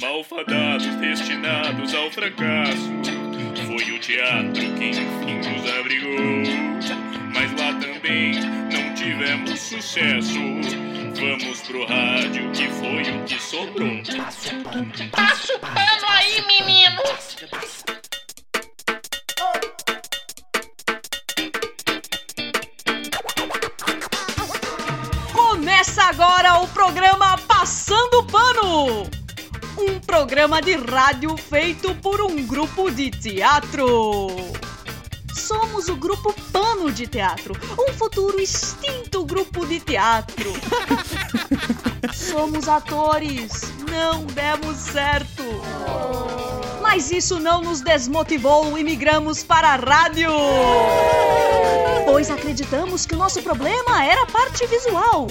Malfadados destinados ao fracasso. Foi o teatro que enfim nos abrigou. Mas lá também não tivemos sucesso. Vamos pro rádio, que foi o que sobrou. Passa o pano aí, menino! Começa agora o programa Passando Um programa de rádio feito por um grupo de teatro. Somos o grupo Pano de Teatro, um futuro extinto grupo de teatro. Somos atores, não demos certo. Mas isso não nos desmotivou e migramos para a rádio. Pois acreditamos que o nosso problema era a parte visual.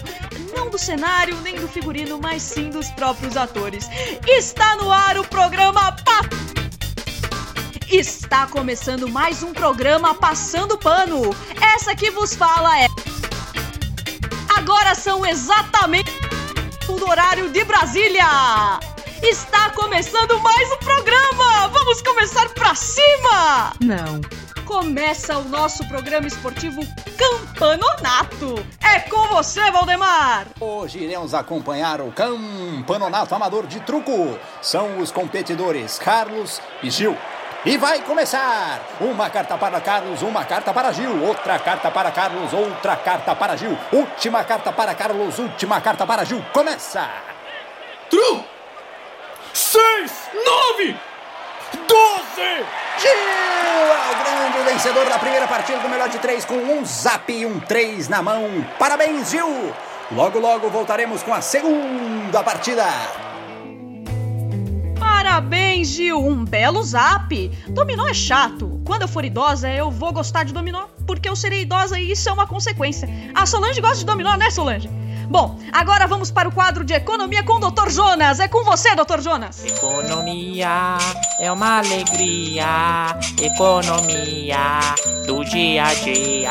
Não do cenário, nem do figurino, mas sim dos próprios atores. Está no ar o programa Pa... Está começando mais um programa Passando Pano. Essa que vos fala é. Agora são exatamente o horário de Brasília. Está começando mais um programa! Vamos começar pra cima! Não. Começa o nosso programa esportivo Campanonato. É com você, Valdemar! Hoje iremos acompanhar o Campanonato Amador de Truco. São os competidores Carlos e Gil. E vai começar! Uma carta para Carlos, uma carta para Gil, outra carta para Carlos, outra carta para Gil, última carta para Carlos, última carta para Gil. Começa! Tru! Seis! Nove! Doze! Gil é o grande vencedor da primeira partida do melhor de três com um zap e um três na mão. Parabéns, Gil! Logo, logo voltaremos com a segunda partida. Parabéns, Gil! Um belo zap! Dominó é chato. Quando eu for idosa, eu vou gostar de dominó, porque eu serei idosa e isso é uma consequência. A Solange gosta de dominó, né, Solange? Bom, agora vamos para o quadro de economia com o Dr. Jonas. É com você, Dr. Jonas. Economia é uma alegria, economia do dia a dia.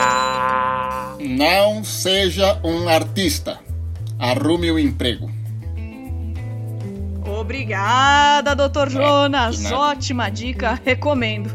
Não seja um artista. Arrume o emprego. Obrigada, Dr. Jonas. de nada. Ótima dica, recomendo.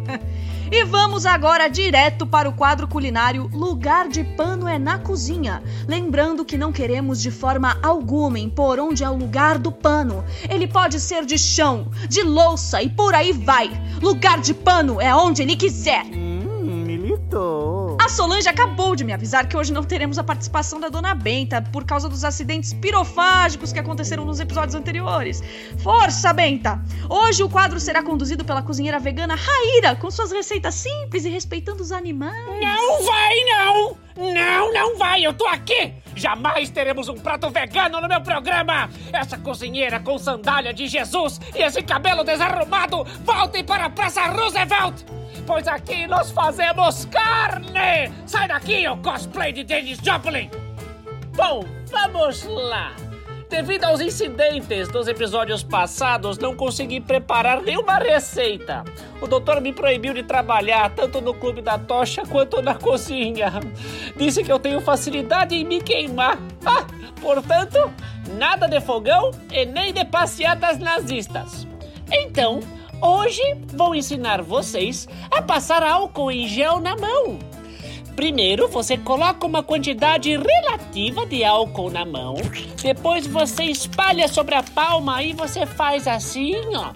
E vamos agora direto para o quadro culinário Lugar de Pano é na Cozinha. Lembrando que não queremos de forma alguma impor onde é o lugar do pano. Ele pode ser de chão, de louça e por aí vai. Lugar de pano é onde ele quiser. Hum, militou. A Solange acabou de me avisar que hoje não teremos a participação da Dona Benta por causa dos acidentes pirofágicos que aconteceram nos episódios anteriores. Força, Benta! Hoje o quadro será conduzido pela cozinheira vegana Raíra, com suas receitas simples e respeitando os animais. Não vai, não! Não, não vai! Eu tô aqui! Jamais teremos um prato vegano no meu programa! Essa cozinheira com sandália de Jesus e esse cabelo desarrumado voltem para a Praça Roosevelt! Pois aqui nós fazemos carne! Sai daqui, ô cosplay de Dennis Joplin! Bom, vamos lá! Devido aos incidentes dos episódios passados, não consegui preparar nenhuma receita. O doutor me proibiu de trabalhar tanto no clube da tocha quanto na cozinha. Disse que eu tenho facilidade em me queimar. Ah, portanto, nada de fogão e nem de passeatas nazistas. Então, hoje vou ensinar vocês a passar álcool em gel na mão. Primeiro, você coloca uma quantidade relativa de álcool na mão. Depois você espalha sobre a palma e você faz assim, ó.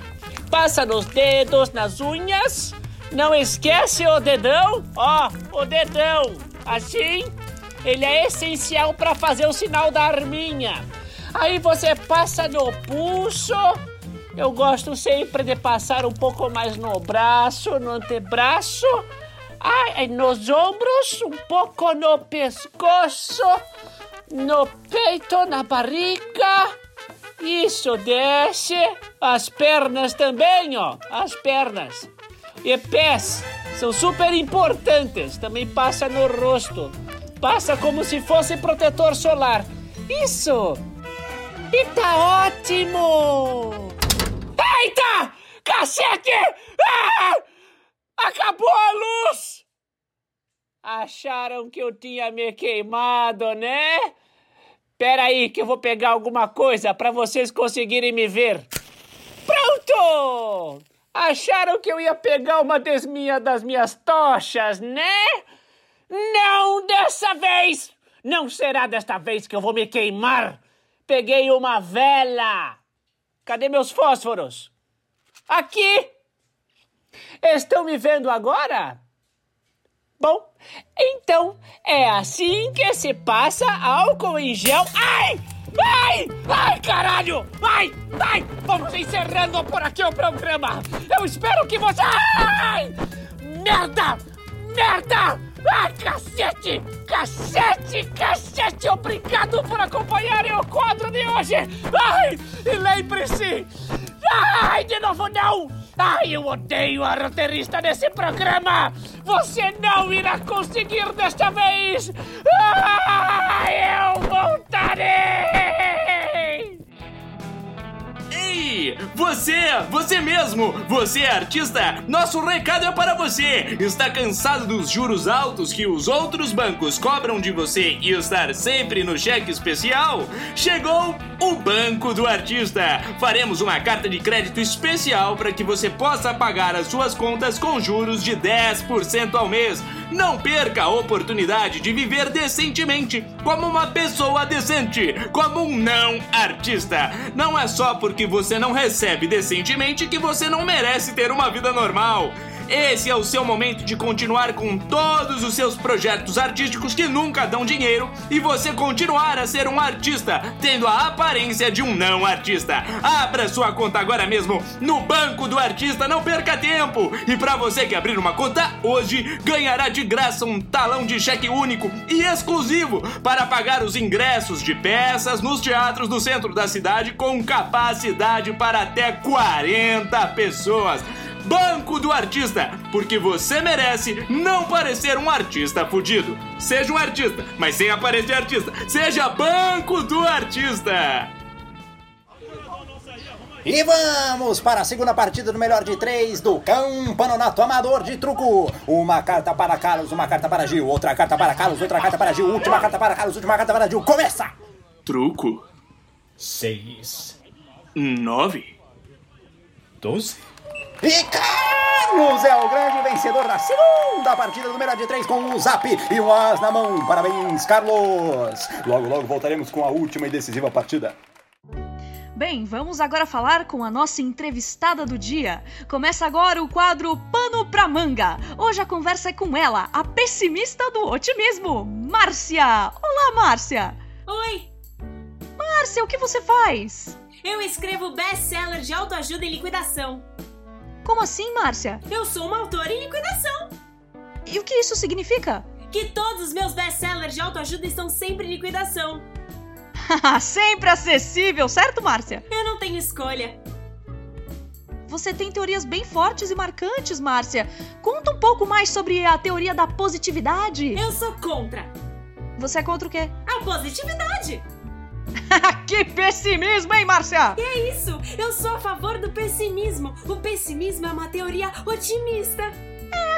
Passa nos dedos, nas unhas. Não esquece o dedão, ó, o dedão. Assim, ele é essencial para fazer o sinal da arminha. Aí você passa no pulso. Eu gosto sempre de passar um pouco mais no braço, no antebraço. Ai, nos ombros, um pouco no pescoço, no peito, na barriga. Isso, desce. As pernas também, ó. As pernas. E pés são super importantes. Também passa no rosto. Passa como se fosse protetor solar. Isso. E tá ótimo. Eita! Cacete! Ah! Acabou a luz! Acharam que eu tinha me queimado, né? Pera aí que eu vou pegar alguma coisa pra vocês conseguirem me ver. Pronto! Acharam que eu ia pegar uma das, das minhas tochas, né? Não dessa vez! Não será desta vez que eu vou me queimar! Peguei uma vela! Cadê meus fósforos? Aqui! Estão me vendo agora? Bom, então é assim que se passa álcool em gel. Ai! Ai! Ai, caralho! Ai! Ai! Vamos encerrando por aqui o programa! Eu espero que você. Ai! Merda! Merda! Ai, cacete! Cacete! Cacete! Obrigado por de hoje! Ai! E lembre-se! Ai, de novo não! Ai, eu odeio a roteirista desse programa! Você não irá conseguir desta vez! Ai, eu voltarei! Ei, você, você mesmo, você é artista, nosso recado é para você. Está cansado dos juros altos que os outros bancos cobram de você e estar sempre no cheque especial? Chegou o Banco do Artista. Faremos uma carta de crédito especial para que você possa pagar as suas contas com juros de 10% ao mês. Não perca a oportunidade de viver decentemente, como uma pessoa decente, como um não artista. Não é só porque você não recebe decentemente que você não merece ter uma vida normal. Esse é o seu momento de continuar com todos os seus projetos artísticos que nunca dão dinheiro e você continuar a ser um artista, tendo a aparência de um não artista. Abra sua conta agora mesmo no Banco do Artista, não perca tempo! E para você que abrir uma conta hoje, ganhará de graça um talão de cheque único e exclusivo para pagar os ingressos de peças nos teatros do centro da cidade com capacidade para até 40 pessoas. Banco do Artista, porque você merece não parecer um artista fudido. Seja um artista, mas sem aparecer artista. Seja Banco do Artista. E vamos para a segunda partida do melhor de três do Campeonato Amador de Truco. Uma carta para Carlos, uma carta para Gil, outra carta para Carlos, outra carta para Gil, última carta para Carlos, última carta para Gil. Começa! Truco. Seis, Nove. doze. E Carlos é o grande vencedor da segunda partida do melhor de três com o Zap e um as na mão. Parabéns, Carlos! Logo, logo voltaremos com a última e decisiva partida. Bem, vamos agora falar com a nossa entrevistada do dia. Começa agora o quadro Pano pra Manga. Hoje a conversa é com ela, a pessimista do otimismo, Márcia. Olá, Márcia. Oi, Márcia, o que você faz? eu escrevo best-seller de autoajuda e liquidação. Como assim, Márcia? Eu sou uma autora em liquidação. E o que isso significa? Que todos os meus best-sellers de autoajuda estão sempre em liquidação. Sempre acessível, certo, Márcia? Eu não tenho escolha. Você tem teorias bem fortes e marcantes, Márcia. Conta um pouco mais sobre a teoria da positividade. Eu sou contra Você é contra o quê? a positividade. que pessimismo, hein, Márcia? É isso, eu sou a favor do pessimismo. O pessimismo é uma teoria otimista.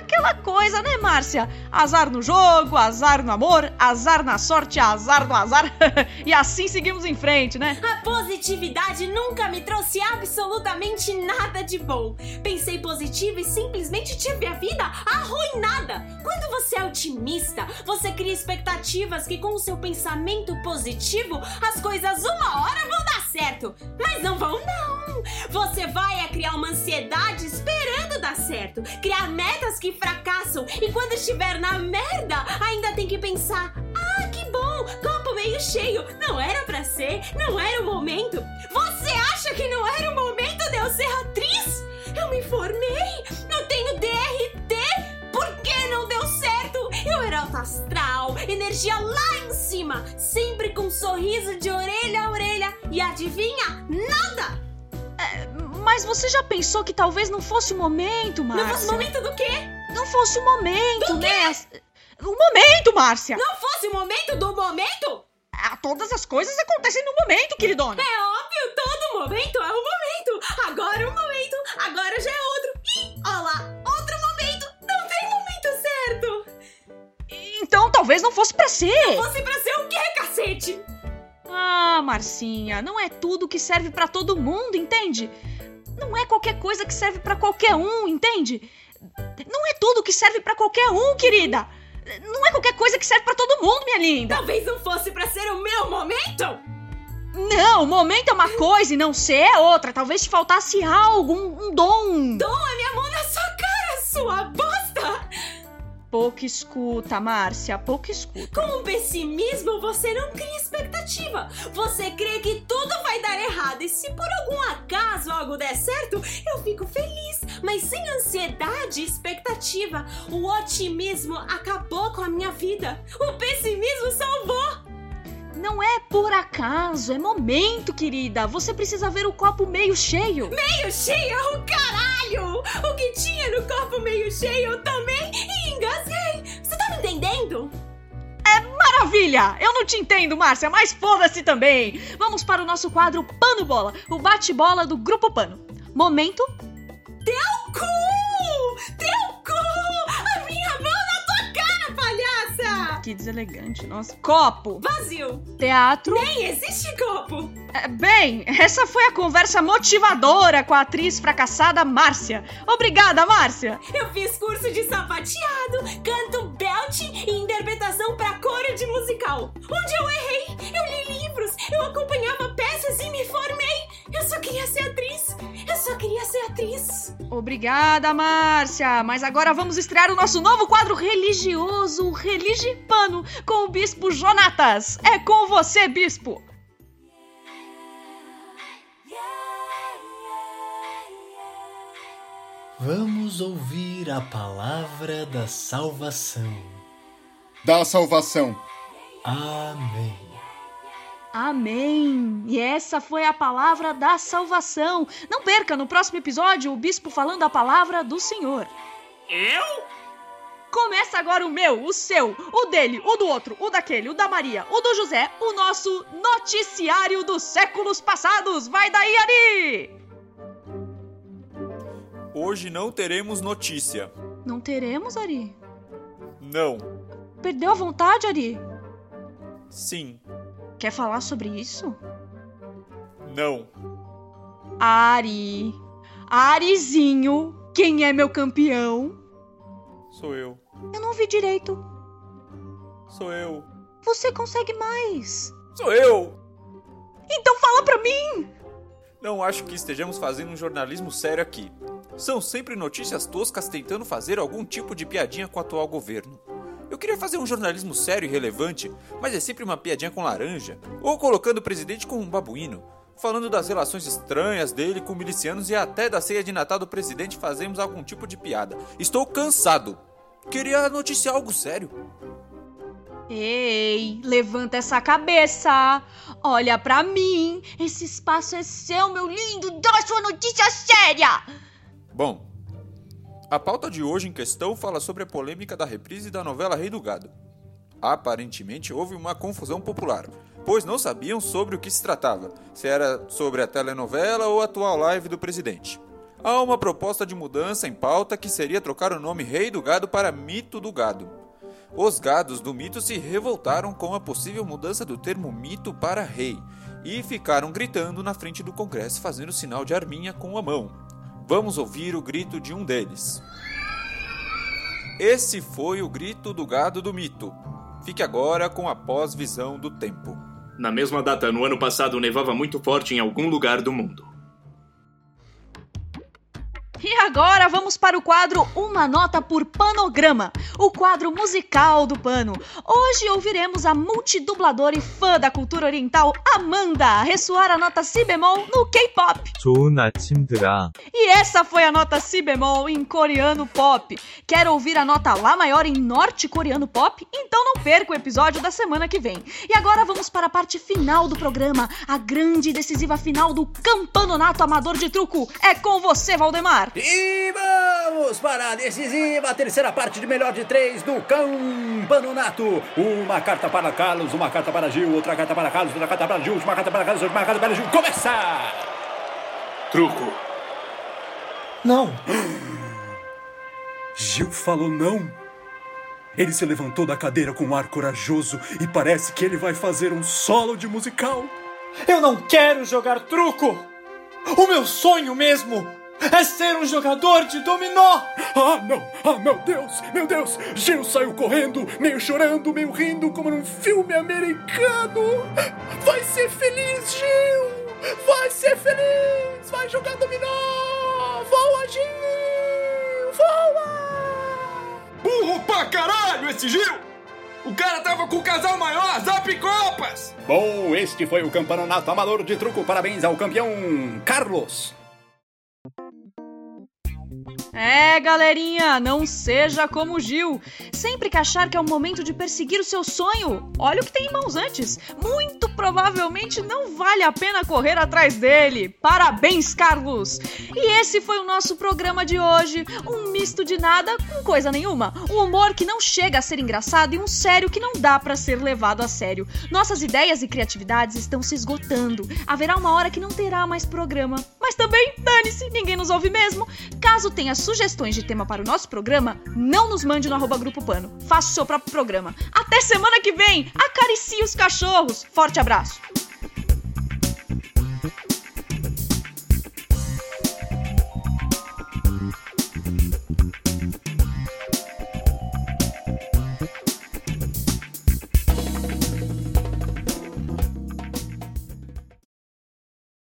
Aquela coisa, né, Márcia? Azar no jogo, azar no amor, azar na sorte, azar no azar. e assim seguimos em frente, né? A positividade nunca me trouxe absolutamente nada de bom. Pensei positivo e simplesmente tive a vida arruinada. Quando você é otimista, você cria expectativas que com o seu pensamento positivo as coisas uma hora vão dar certo. Mas não vão não. Você vai a criar uma ansiedade esperando dar certo, criar metas que fracassam e quando estiver na merda ainda tem que pensar: "Ah, que bom, copo meio cheio. Não era pra ser, não era o momento. Você acha que não era o momento de eu ser atriz? Eu me formei, não tenho DRT. Por que não deu certo? Eu era alta astral, energia lá em cima, sempre com um sorriso de orelha a orelha. Adivinha? Nada! Mas você já pensou que talvez não fosse o momento, Márcia? Não fosse momento do quê? Não fosse o momento, Do quê? né? As- O momento, Márcia! Não fosse o momento do momento? Ah, Todas as coisas acontecem no momento, queridona. É óbvio, todo momento é um momento. Agora é um momento, agora já é outro. Ih, ó lá, outro momento. Não tem momento certo. Então talvez não fosse pra ser. Fosse pra ser cacete? Marcinha, não é tudo que serve pra todo mundo, entende? Não é qualquer coisa que serve pra qualquer um, entende? Não é tudo que serve pra qualquer um, querida. Não é qualquer coisa que serve pra todo mundo, minha linda. Talvez não fosse pra ser o meu momento? Não, o momento é uma coisa e não ser é outra. Talvez te faltasse algo, um, um dom. Dom Pouco escuta, Márcia, pouco escuta. Com o pessimismo, você não cria expectativa. Você crê que tudo vai dar errado. E se por algum acaso algo der certo, eu fico feliz. Mas sem ansiedade e expectativa. O otimismo acabou com a minha vida. O pessimismo salvou. Não é por acaso, é momento, querida. Você precisa ver o copo meio cheio. Meio cheio? O caralho! O que tinha no copo meio cheio também É maravilha! Eu não te entendo, Márcia, mas foda-se também. Vamos para o nosso quadro Pano Bola, o bate-bola do Grupo Pano. Momento. Teu cu! Teu cu! Que deselegante, nossa. Copo. Vazio. Teatro. Nem existe copo. É, bem, essa foi a conversa motivadora com a atriz fracassada Márcia. Obrigada, Márcia. Eu fiz curso de sapateado, canto belt e interpretação pra coro de musical. Onde eu errei, eu li livros, eu acompanhava peças e me formei. Eu só queria ser atriz. Eu só queria ser atriz. Obrigada, Márcia. Mas agora vamos estrear o nosso novo quadro religioso, Religipano, com o Bispo Jonatas. É com você, Bispo. Vamos ouvir a palavra da salvação. Da salvação. Amém. Amém! E essa foi a palavra da salvação. Não perca no próximo episódio o bispo falando a palavra do Senhor. Eu? Começa agora o meu, o seu, o dele, o do outro, o daquele, o da Maria, o do José, o nosso noticiário dos séculos passados. Vai daí, Ari! Hoje não teremos notícia. Não teremos, Ari? Não. Perdeu a vontade, Ari? Sim. Quer falar sobre isso? Não. Ari. Arizinho, quem é meu campeão? Sou eu. Eu não vi direito. Sou eu. Você consegue mais. Sou eu! Então fala pra mim! Não acho que estejamos fazendo um jornalismo sério aqui. São sempre notícias toscas tentando fazer algum tipo de piadinha com o atual governo. Eu queria fazer um jornalismo sério e relevante, mas é sempre uma piadinha com laranja, ou colocando o presidente como um babuíno, falando das relações estranhas dele com milicianos e até da ceia de Natal do presidente fazemos algum tipo de piada. Estou cansado. Queria noticiar algo sério. Ei, levanta essa cabeça. Olha pra mim. Esse espaço é seu, meu lindo. Dá sua notícia séria. Bom, a pauta de hoje em questão fala sobre a polêmica da reprise da novela Rei do Gado. Aparentemente houve uma confusão popular, pois não sabiam sobre o que se tratava, se era sobre a telenovela ou a atual live do presidente. Há uma proposta de mudança em pauta que seria trocar o nome Rei do Gado para Mito do Gado. Os gados do mito se revoltaram com a possível mudança do termo mito para rei e ficaram gritando na frente do Congresso fazendo sinal de arminha com a mão. Vamos ouvir o grito de um deles. Esse foi o grito do gado do mito. Fique agora com a pós-visão do tempo. Na mesma data, no ano passado, nevava muito forte em algum lugar do mundo. E agora vamos para o quadro Uma Nota por Panograma, o quadro musical do Pano. Hoje ouviremos a multidubladora e fã da cultura oriental Amanda ressoar a nota si bemol no K-pop. E essa foi a nota si bemol em coreano pop. Quer ouvir a nota lá maior em norte-coreano pop? Então não perca o episódio da semana que vem. E agora vamos para a parte final do programa, a grande e decisiva final do Campanonato Amador de Truco. É com você, Valdemar. E vamos para a decisiva terceira parte de melhor de três do Campanonato. Uma carta para Carlos, uma carta para Gil, outra carta para Carlos, outra carta para Gil, uma carta para Carlos, outra carta para Gil. Começa! Truco. Não. Gil falou não. Ele se levantou da cadeira com um ar corajoso e parece que ele vai fazer um solo de musical. Eu não quero jogar truco! O meu sonho mesmo é ser um jogador de dominó! Ah, não! Ah, meu Deus! Meu Deus! Gil saiu correndo, meio chorando, meio rindo, como num filme americano! Vai ser feliz, Gil! Vai ser feliz! Vai jogar dominó! Voa, Gil! Voa! Burro pra caralho esse Gil! O cara tava com o casal maior, Zap Copas! Bom, este foi o campeonato amador de truco. Parabéns ao campeão Carlos. É, galerinha, não seja como o Gil. Sempre que achar que é o momento de perseguir o seu sonho, olha o que tem em mãos antes. Muito provavelmente não vale a pena correr atrás dele. Parabéns, Carlos! E esse foi o nosso programa de hoje. Um misto de nada com coisa nenhuma. Um humor que não chega a ser engraçado e um sério que não dá para ser levado a sério. Nossas ideias e criatividades estão se esgotando. Haverá uma hora que não terá mais programa. Mas também, dane-se, ninguém nos ouve mesmo. Caso tenha sugestões de tema para o nosso programa, não nos mande no arroba Grupo Pano. Faça o seu próprio programa. Até semana que vem! Acaricie os cachorros! Forte abraço!